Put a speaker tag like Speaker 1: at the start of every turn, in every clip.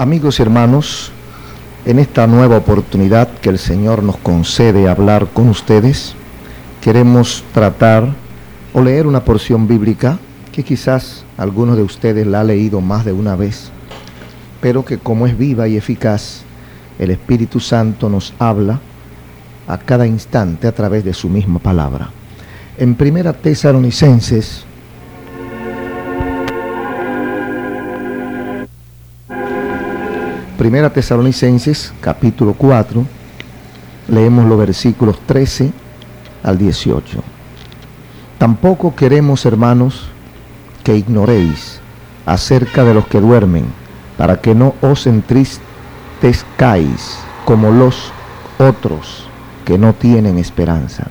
Speaker 1: Amigos y hermanos, en esta nueva oportunidad que el Señor nos concede hablar con ustedes, queremos tratar o leer una porción bíblica que quizás algunos de ustedes la ha leído más de una vez, pero que como es viva y eficaz, el Espíritu Santo nos habla a cada instante a través de su misma palabra. En Primera Tesalonicenses Primera Tesalonicenses, capítulo 4, leemos los versículos 13 al 18. Tampoco queremos, hermanos, que ignoréis acerca de los que duermen, para que no os entristezcáis como los otros que no tienen esperanza.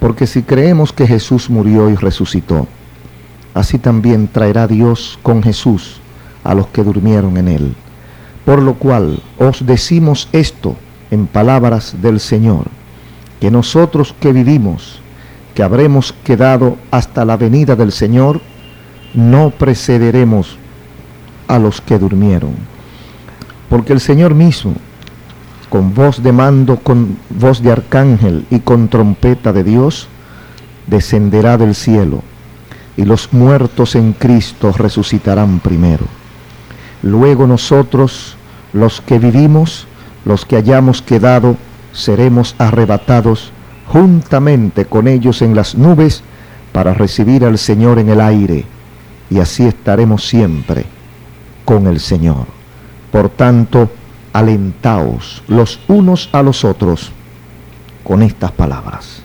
Speaker 1: Porque si creemos que Jesús murió y resucitó, así también traerá Dios con Jesús a los que durmieron en él. Por lo cual os decimos esto en palabras del Señor, que nosotros que vivimos, que habremos quedado hasta la venida del Señor, no precederemos a los que durmieron. Porque el Señor mismo, con voz de mando, con voz de arcángel y con trompeta de Dios, descenderá del cielo, y los muertos en Cristo resucitarán primero. Luego nosotros, los que vivimos, los que hayamos quedado, seremos arrebatados juntamente con ellos en las nubes para recibir al Señor en el aire, y así estaremos siempre con el Señor. Por tanto, alentaos los unos a los otros con estas palabras.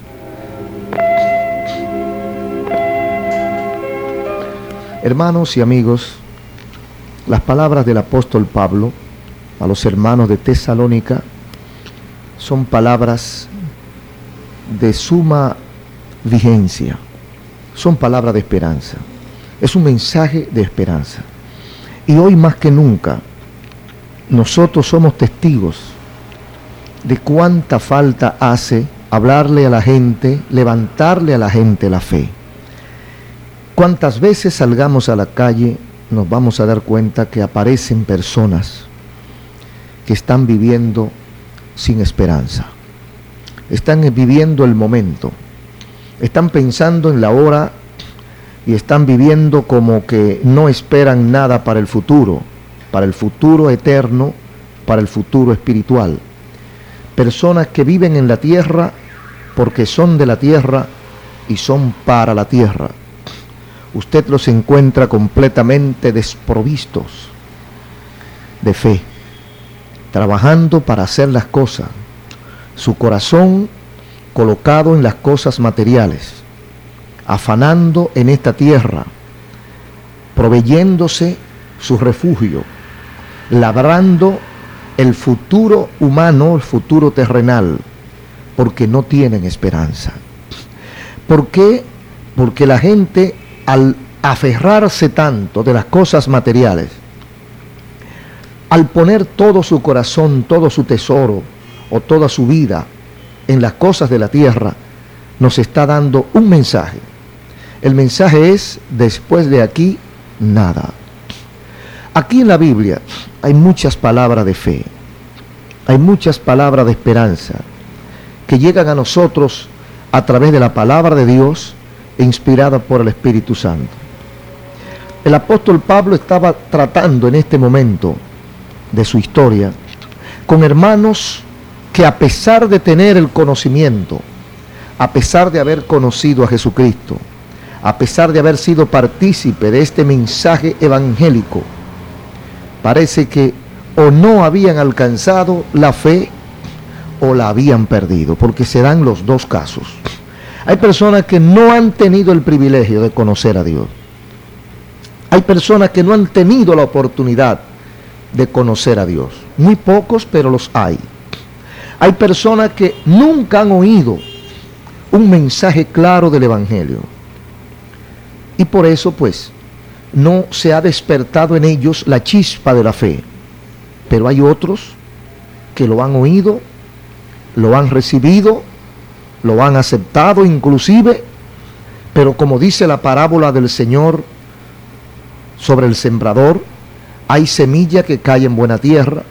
Speaker 1: Hermanos y amigos, las palabras del apóstol Pablo a los hermanos de Tesalónica son palabras de suma vigencia, son palabras de esperanza, es un mensaje de esperanza. Y hoy más que nunca, nosotros somos testigos de cuánta falta hace hablarle a la gente, levantarle a la gente la fe. Cuántas veces salgamos a la calle nos vamos a dar cuenta que aparecen personas que están viviendo sin esperanza. Están viviendo el momento. Están pensando en la hora y están viviendo como que no esperan nada para el futuro, para el futuro eterno, para el futuro espiritual. Personas que viven en la tierra porque son de la tierra y son para la tierra usted los encuentra completamente desprovistos de fe, trabajando para hacer las cosas, su corazón colocado en las cosas materiales, afanando en esta tierra, proveyéndose su refugio, labrando el futuro humano, el futuro terrenal, porque no tienen esperanza. ¿Por qué? Porque la gente al aferrarse tanto de las cosas materiales, al poner todo su corazón, todo su tesoro o toda su vida en las cosas de la tierra, nos está dando un mensaje. El mensaje es, después de aquí, nada. Aquí en la Biblia hay muchas palabras de fe, hay muchas palabras de esperanza que llegan a nosotros a través de la palabra de Dios inspirada por el Espíritu Santo. El apóstol Pablo estaba tratando en este momento de su historia con hermanos que a pesar de tener el conocimiento, a pesar de haber conocido a Jesucristo, a pesar de haber sido partícipe de este mensaje evangélico, parece que o no habían alcanzado la fe o la habían perdido, porque se dan los dos casos. Hay personas que no han tenido el privilegio de conocer a Dios. Hay personas que no han tenido la oportunidad de conocer a Dios. Muy pocos, pero los hay. Hay personas que nunca han oído un mensaje claro del Evangelio. Y por eso, pues, no se ha despertado en ellos la chispa de la fe. Pero hay otros que lo han oído, lo han recibido lo han aceptado inclusive, pero como dice la parábola del Señor sobre el sembrador, Hay semilla que cae en buena tierra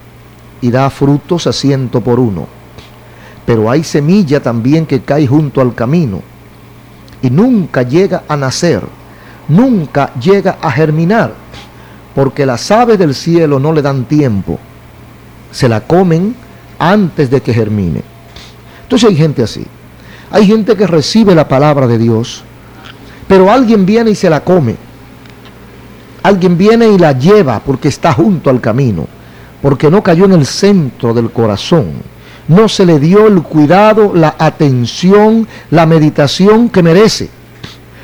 Speaker 1: y da frutos a ciento por uno. Pero hay semilla también que cae junto al camino y nunca llega a nacer, nunca llega a germinar, porque las aves del cielo no le dan tiempo, se la comen antes de que germine. Entonces hay gente así. Hay gente que recibe la palabra de Dios, pero alguien viene y se la come. Alguien viene y la lleva porque está junto al camino, porque no cayó en el centro del corazón. No se le dio el cuidado, la atención, la meditación que merece.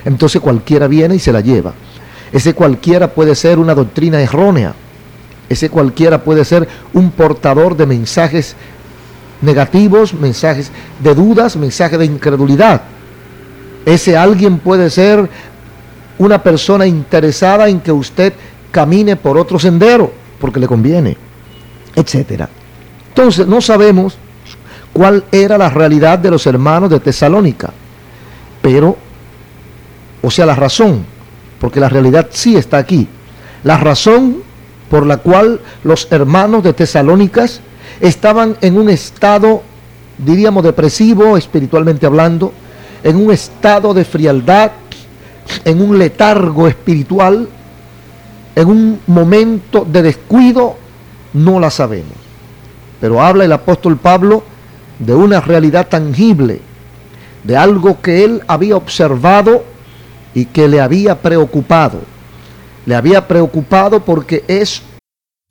Speaker 1: Entonces cualquiera viene y se la lleva. Ese cualquiera puede ser una doctrina errónea. Ese cualquiera puede ser un portador de mensajes negativos, mensajes de dudas, mensajes de incredulidad. Ese alguien puede ser una persona interesada en que usted camine por otro sendero, porque le conviene, etcétera. Entonces, no sabemos cuál era la realidad de los hermanos de Tesalónica, pero, o sea, la razón, porque la realidad sí está aquí, la razón por la cual los hermanos de Tesalónicas estaban en un estado, diríamos, depresivo, espiritualmente hablando, en un estado de frialdad, en un letargo espiritual, en un momento de descuido, no la sabemos. Pero habla el apóstol Pablo de una realidad tangible, de algo que él había observado y que le había preocupado. Le había preocupado porque es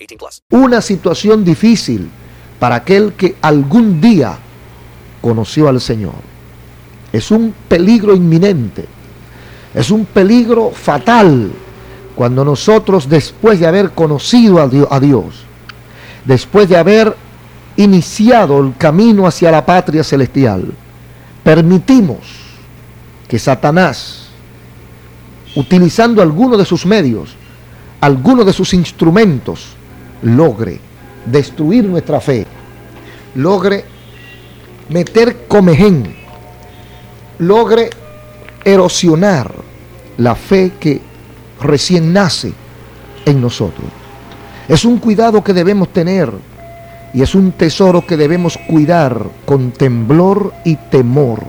Speaker 2: 18 plus.
Speaker 1: una situación difícil para aquel que algún día conoció al Señor. Es un peligro inminente, es un peligro fatal cuando nosotros después de haber conocido a Dios, después de haber iniciado el camino hacia la patria celestial, permitimos que Satanás, utilizando alguno de sus medios, alguno de sus instrumentos, logre destruir nuestra fe, logre meter comején, logre erosionar la fe que recién nace en nosotros. Es un cuidado que debemos tener y es un tesoro que debemos cuidar con temblor y temor,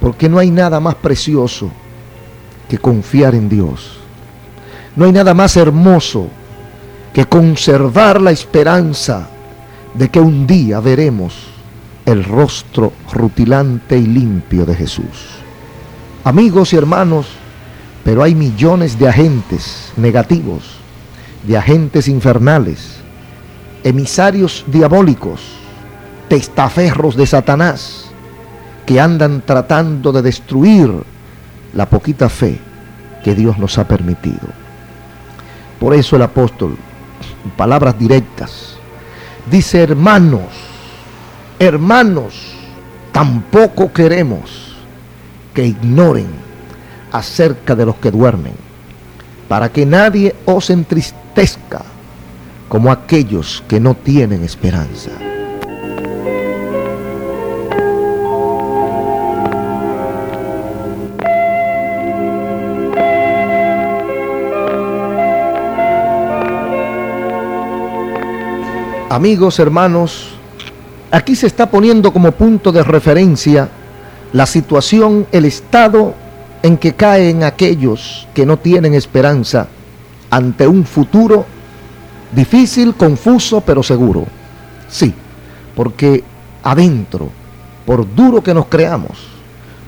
Speaker 1: porque no hay nada más precioso que confiar en Dios. No hay nada más hermoso que conservar la esperanza de que un día veremos el rostro rutilante y limpio de Jesús. Amigos y hermanos, pero hay millones de agentes negativos de agentes infernales, emisarios diabólicos, testaferros de Satanás, que andan tratando de destruir la poquita fe que Dios nos ha permitido. Por eso el apóstol, palabras directas, dice, hermanos, hermanos, tampoco queremos que ignoren acerca de los que duermen, para que nadie os entristezca como aquellos que no tienen esperanza. Amigos, hermanos, aquí se está poniendo como punto de referencia la situación, el estado en que caen aquellos que no tienen esperanza ante un futuro difícil, confuso, pero seguro. Sí, porque adentro, por duro que nos creamos,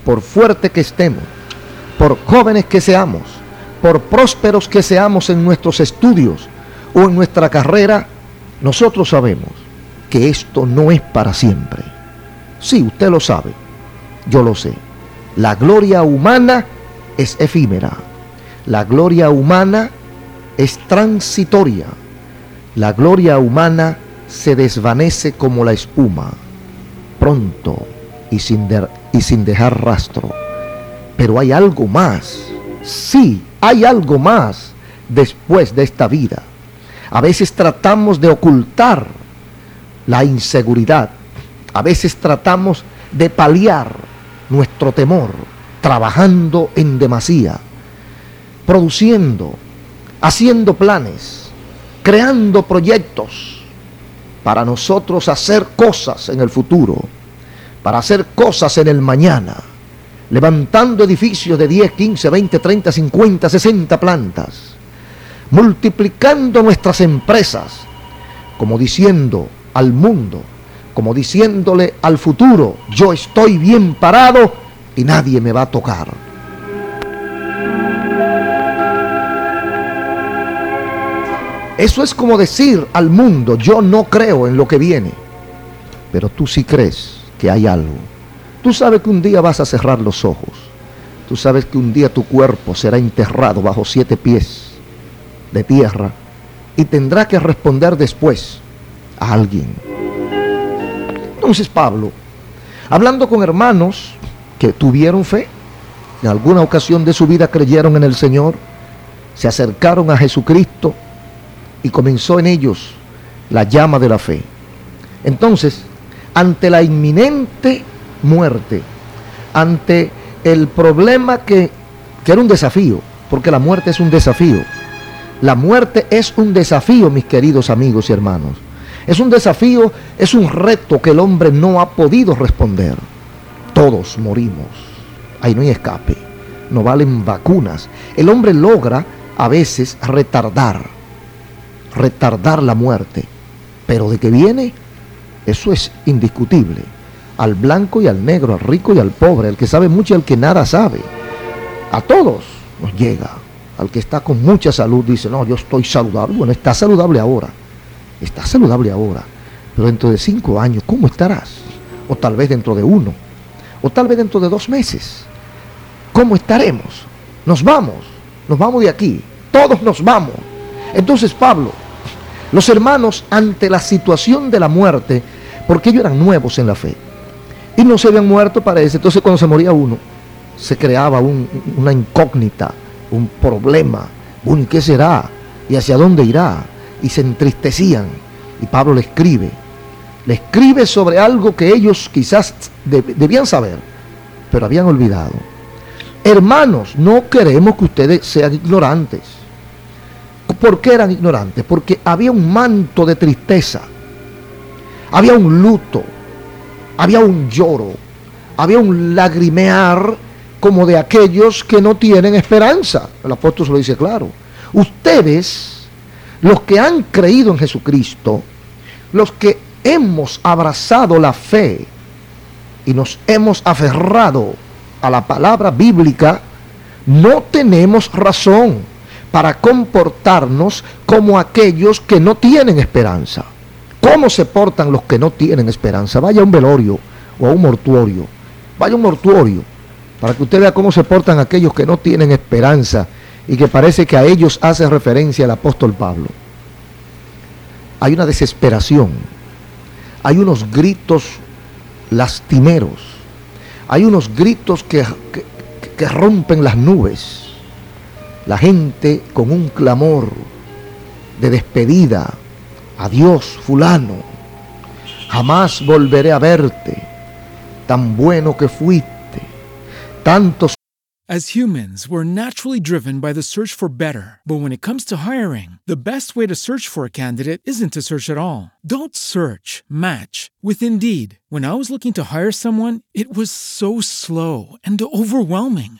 Speaker 1: por fuerte que estemos, por jóvenes que seamos, por prósperos que seamos en nuestros estudios o en nuestra carrera, nosotros sabemos que esto no es para siempre. Sí, usted lo sabe, yo lo sé. La gloria humana es efímera. La gloria humana es transitoria. La gloria humana se desvanece como la espuma, pronto y sin, y sin dejar rastro. Pero hay algo más. Sí, hay algo más después de esta vida. A veces tratamos de ocultar la inseguridad. A veces tratamos de paliar nuestro temor, trabajando en demasía, produciendo, haciendo planes, creando proyectos para nosotros hacer cosas en el futuro, para hacer cosas en el mañana, levantando edificios de 10, 15, 20, 30, 50, 60 plantas multiplicando nuestras empresas, como diciendo al mundo, como diciéndole al futuro, yo estoy bien parado y nadie me va a tocar. Eso es como decir al mundo, yo no creo en lo que viene, pero tú sí crees que hay algo. Tú sabes que un día vas a cerrar los ojos. Tú sabes que un día tu cuerpo será enterrado bajo siete pies de tierra y tendrá que responder después a alguien. Entonces Pablo, hablando con hermanos que tuvieron fe, en alguna ocasión de su vida creyeron en el Señor, se acercaron a Jesucristo y comenzó en ellos la llama de la fe. Entonces, ante la inminente muerte, ante el problema que, que era un desafío, porque la muerte es un desafío, la muerte es un desafío, mis queridos amigos y hermanos. Es un desafío, es un reto que el hombre no ha podido responder. Todos morimos. Ahí no hay escape. No valen vacunas. El hombre logra a veces retardar, retardar la muerte. Pero de que viene, eso es indiscutible. Al blanco y al negro, al rico y al pobre, al que sabe mucho y al que nada sabe. A todos nos llega al que está con mucha salud dice, no, yo estoy saludable. Bueno, está saludable ahora, está saludable ahora, pero dentro de cinco años, ¿cómo estarás? O tal vez dentro de uno, o tal vez dentro de dos meses. ¿Cómo estaremos? Nos vamos, nos vamos de aquí, todos nos vamos. Entonces Pablo, los hermanos ante la situación de la muerte, porque ellos eran nuevos en la fe, y no se habían muerto para eso, entonces cuando se moría uno, se creaba una incógnita un problema. Un ¿qué será? ¿Y hacia dónde irá? Y se entristecían. Y Pablo le escribe. Le escribe sobre algo que ellos quizás debían saber, pero habían olvidado. Hermanos, no queremos que ustedes sean ignorantes. ¿Por qué eran ignorantes? Porque había un manto de tristeza. Había un luto. Había un lloro. Había un lagrimear como de aquellos que no tienen esperanza. El apóstol se lo dice claro. Ustedes, los que han creído en Jesucristo, los que hemos abrazado la fe y nos hemos aferrado a la palabra bíblica, no tenemos razón para comportarnos como aquellos que no tienen esperanza. ¿Cómo se portan los que no tienen esperanza? Vaya a un velorio o a un mortuorio. Vaya a un mortuorio para que usted vea cómo se portan aquellos que no tienen esperanza y que parece que a ellos hace referencia el apóstol Pablo. Hay una desesperación, hay unos gritos lastimeros, hay unos gritos que, que, rompen las nubes. La gente con un clamor de despedida, adiós fulano, jamás volveré a verte, tan bueno que fuiste, tantos
Speaker 3: As humans, we're naturally driven by the search for better. But when it comes to hiring, the best way to search for a candidate isn't to search at all. Don't search, match with Indeed. When I was looking to hire someone, it was so slow and overwhelming.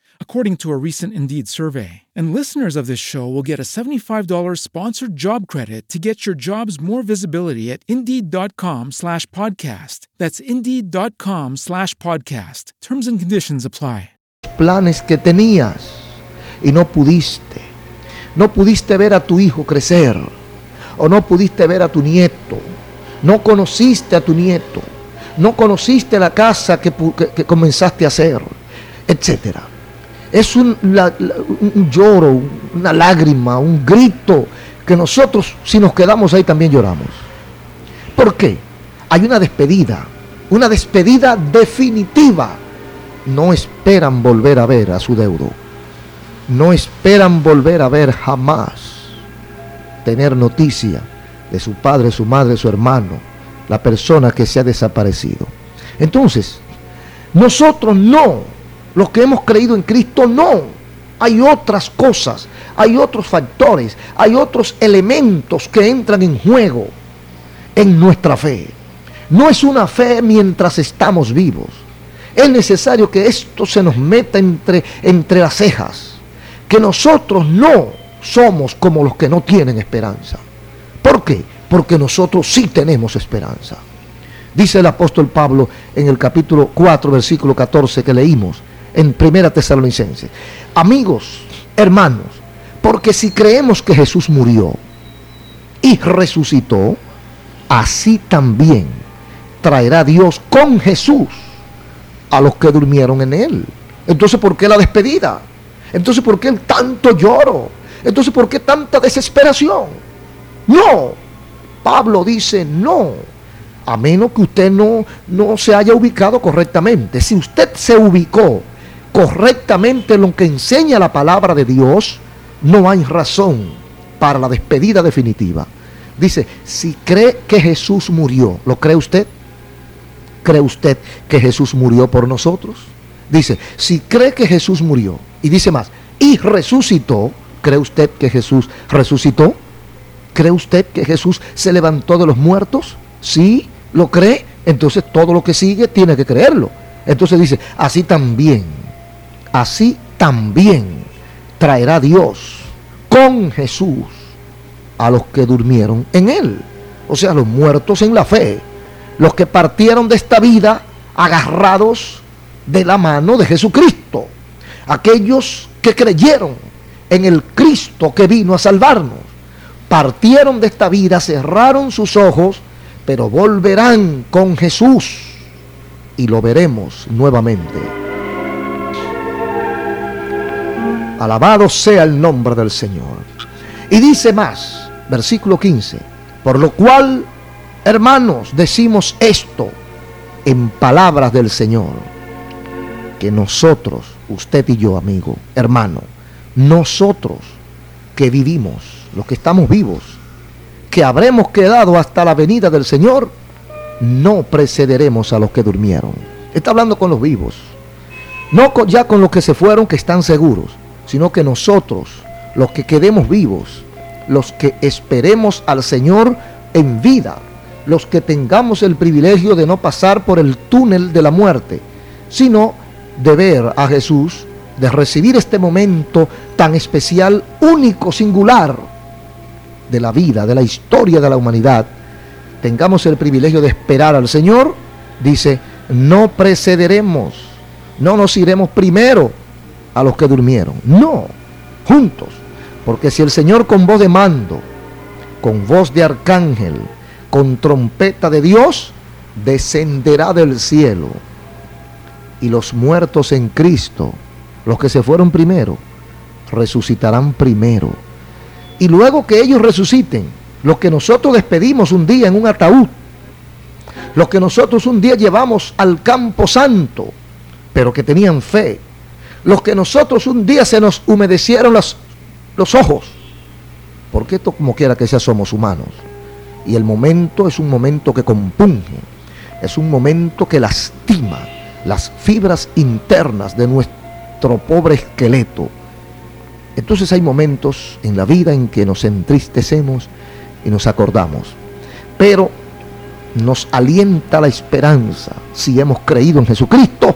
Speaker 3: according to a recent Indeed survey. And listeners of this show will get a $75 sponsored job credit to get your jobs more visibility at Indeed.com slash podcast. That's Indeed.com slash podcast. Terms and conditions apply.
Speaker 1: planes que tenías y no pudiste. No pudiste ver a tu hijo crecer o no pudiste ver a tu nieto. No conociste a tu nieto. No conociste la casa que, que, que comenzaste a hacer, etc. Es un, lloro, una lágrima, un grito que nosotros si nos quedamos ahí también lloramos. ¿Por qué? Hay una despedida, una despedida definitiva no esperan volver a ver a su deudo. No esperan volver a ver jamás tener noticia de su padre, su madre, su hermano, la persona que se ha desaparecido. Entonces, nosotros no, los que hemos creído en Cristo, no. Hay otras cosas, hay otros factores, hay otros elementos que entran en juego en nuestra fe. No es una fe mientras estamos vivos. Es necesario que esto se nos meta entre, entre las cejas. Que nosotros no somos como los que no tienen esperanza. ¿Por qué? Porque nosotros sí tenemos esperanza. Dice el apóstol Pablo en el capítulo 4, versículo 14 que leímos en Primera Tesalonicense. Amigos, hermanos, porque si creemos que Jesús murió y resucitó, así también traerá Dios con Jesús a los que durmieron en él. Entonces, ¿por qué la despedida? Entonces, ¿por qué el tanto lloro? Entonces, ¿por qué tanta desesperación? No. Pablo dice no. A menos que usted no, no se haya ubicado correctamente. Si usted se ubicó correctamente en lo que enseña la palabra de Dios, no hay razón para la despedida definitiva. Dice, si cree que Jesús murió, ¿lo cree usted? ¿Cree usted que Jesús murió por nosotros? Dice, si cree que Jesús murió, y dice más, y resucitó, ¿cree usted que Jesús resucitó? ¿Cree usted que Jesús se levantó de los muertos? Sí, lo cree, entonces todo lo que sigue tiene que creerlo. Entonces dice, así también, así también traerá Dios con Jesús a los que durmieron en él, o sea, los muertos en la fe los que partieron de esta vida agarrados de la mano de Jesucristo, aquellos que creyeron en el Cristo que vino a salvarnos, partieron de esta vida, cerraron sus ojos, pero volverán con Jesús y lo veremos nuevamente. Alabado sea el nombre del Señor. Y dice más, versículo 15, por lo cual Hermanos, decimos esto en palabras del Señor, que nosotros, usted y yo, amigo, hermano, nosotros que vivimos, los que estamos vivos, que habremos quedado hasta la venida del Señor, no precederemos a los que durmieron. Está hablando con los vivos, no con, ya con los que se fueron, que están seguros, sino que nosotros, los que quedemos vivos, los que esperemos al Señor en vida, los que tengamos el privilegio de no pasar por el túnel de la muerte, sino de ver a Jesús, de recibir este momento tan especial, único, singular de la vida, de la historia de la humanidad, tengamos el privilegio de esperar al Señor, dice, no precederemos, no nos iremos primero a los que durmieron, no, juntos, porque si el Señor con voz de mando, con voz de arcángel, con trompeta de Dios, descenderá del cielo. Y los muertos en Cristo, los que se fueron primero, resucitarán primero. Y luego que ellos resuciten, los que nosotros despedimos un día en un ataúd, los que nosotros un día llevamos al campo santo, pero que tenían fe, los que nosotros un día se nos humedecieron los, los ojos, porque esto como quiera que sea somos humanos, y el momento es un momento que compunge, es un momento que lastima las fibras internas de nuestro pobre esqueleto. Entonces hay momentos en la vida en que nos entristecemos y nos acordamos. Pero nos alienta la esperanza, si hemos creído en Jesucristo,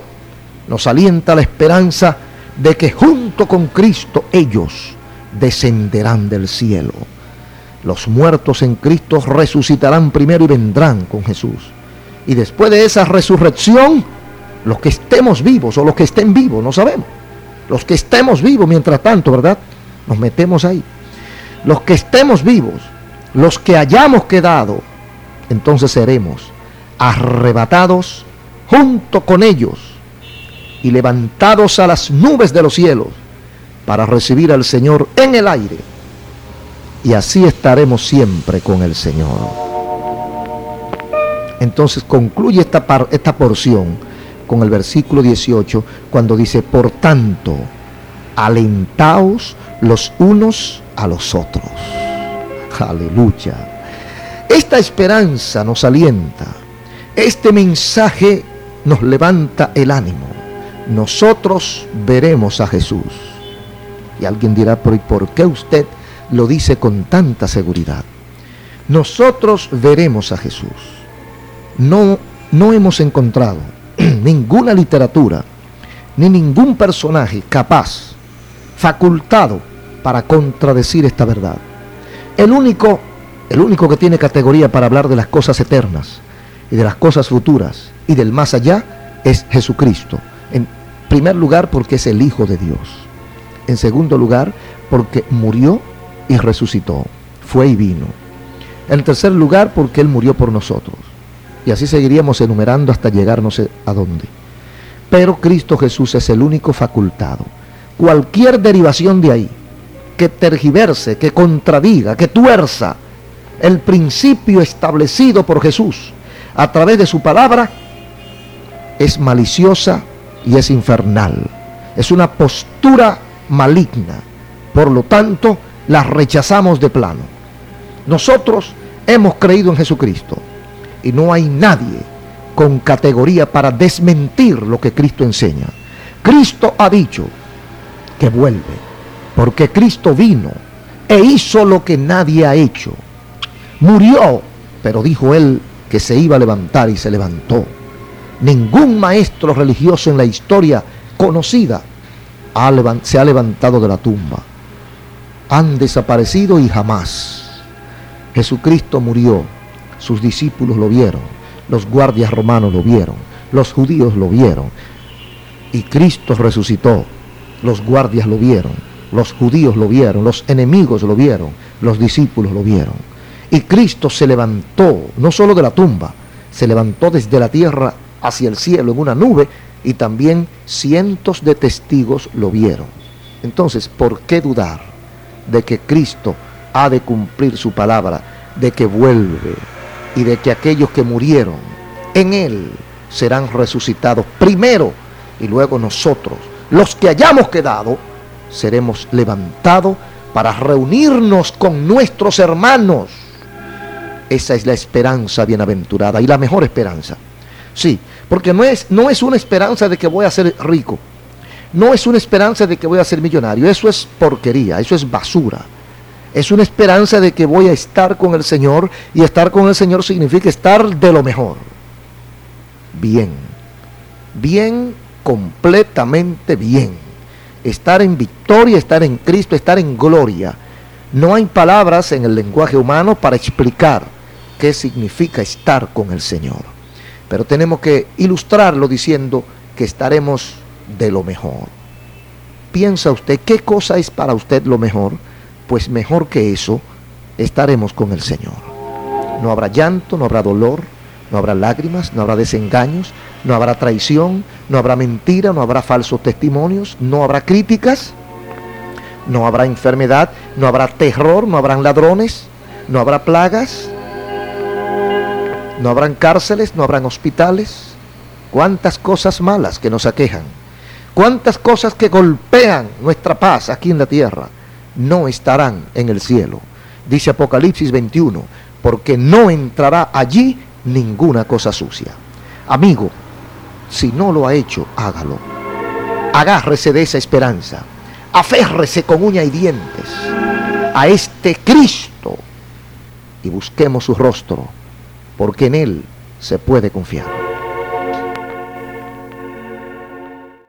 Speaker 1: nos alienta la esperanza de que junto con Cristo ellos descenderán del cielo. Los muertos en Cristo resucitarán primero y vendrán con Jesús. Y después de esa resurrección, los que estemos vivos o los que estén vivos, no sabemos. Los que estemos vivos mientras tanto, ¿verdad? Nos metemos ahí. Los que estemos vivos, los que hayamos quedado, entonces seremos arrebatados junto con ellos y levantados a las nubes de los cielos para recibir al Señor en el aire y así estaremos siempre con el Señor. Entonces concluye esta, esta porción con el versículo 18 cuando dice, por tanto, alentaos los unos a los otros. Aleluya. Esta esperanza nos alienta. Este mensaje nos levanta el ánimo. Nosotros veremos a Jesús. Y alguien dirá, ¿y por qué usted lo dice con tanta seguridad. Nosotros veremos a Jesús. No, no hemos encontrado ninguna literatura ni ningún personaje capaz, facultado para contradecir esta verdad. El único, el único que tiene categoría para hablar de las cosas eternas y de las cosas futuras y del más allá es Jesucristo. Primer lugar porque es el Hijo de Dios. En segundo lugar porque murió y resucitó, fue y vino. En tercer lugar, porque Él murió por nosotros. Y así seguiríamos enumerando hasta llegar no sé a dónde. Pero Cristo Jesús es el único facultado. Cualquier derivación de ahí, que tergiverse, que contradiga, que tuerza el principio establecido por Jesús a través de su palabra, es maliciosa y es infernal. Es una postura maligna. Por lo tanto, las rechazamos de plano. Nosotros hemos creído en Jesucristo y no hay nadie con categoría para desmentir lo que Cristo enseña. Cristo ha dicho que vuelve, porque Cristo vino e hizo lo que nadie ha hecho. Murió, pero dijo él que se iba a levantar y se levantó. Ningún maestro religioso en la historia conocida se ha levantado de la tumba han desaparecido y jamás. Jesucristo murió, sus discípulos lo vieron, los guardias romanos lo vieron, los judíos lo vieron, y Cristo resucitó, los guardias lo vieron, los judíos lo vieron, los enemigos lo vieron, los discípulos lo vieron. Y Cristo se levantó, no solo de la tumba, se levantó desde la tierra hacia el cielo en una nube y también cientos de testigos lo vieron. Entonces, ¿por qué dudar? de que Cristo ha de cumplir su palabra, de que vuelve y de que aquellos que murieron en Él serán resucitados primero y luego nosotros, los que hayamos quedado, seremos levantados para reunirnos con nuestros hermanos. Esa es la esperanza bienaventurada y la mejor esperanza. Sí, porque no es, no es una esperanza de que voy a ser rico. No es una esperanza de que voy a ser millonario, eso es porquería, eso es basura. Es una esperanza de que voy a estar con el Señor y estar con el Señor significa estar de lo mejor. Bien, bien, completamente bien. Estar en victoria, estar en Cristo, estar en gloria. No hay palabras en el lenguaje humano para explicar qué significa estar con el Señor. Pero tenemos que ilustrarlo diciendo que estaremos de lo mejor. ¿Piensa usted qué cosa es para usted lo mejor? Pues mejor que eso, estaremos con el Señor. No habrá llanto, no habrá dolor, no habrá lágrimas, no habrá desengaños, no habrá traición, no habrá mentira, no habrá falsos testimonios, no habrá críticas, no habrá enfermedad, no habrá terror, no habrán ladrones, no habrá plagas, no habrán cárceles, no habrán hospitales. Cuántas cosas malas que nos aquejan, cuántas cosas que golpean nuestra paz aquí en la tierra, no estarán en el cielo. Dice Apocalipsis 21, porque no entrará allí ninguna cosa sucia. Amigo, si no lo ha hecho, hágalo. Agárrese de esa esperanza. Aférrese con uña y dientes a este Cristo y busquemos su rostro, porque en Él se puede confiar.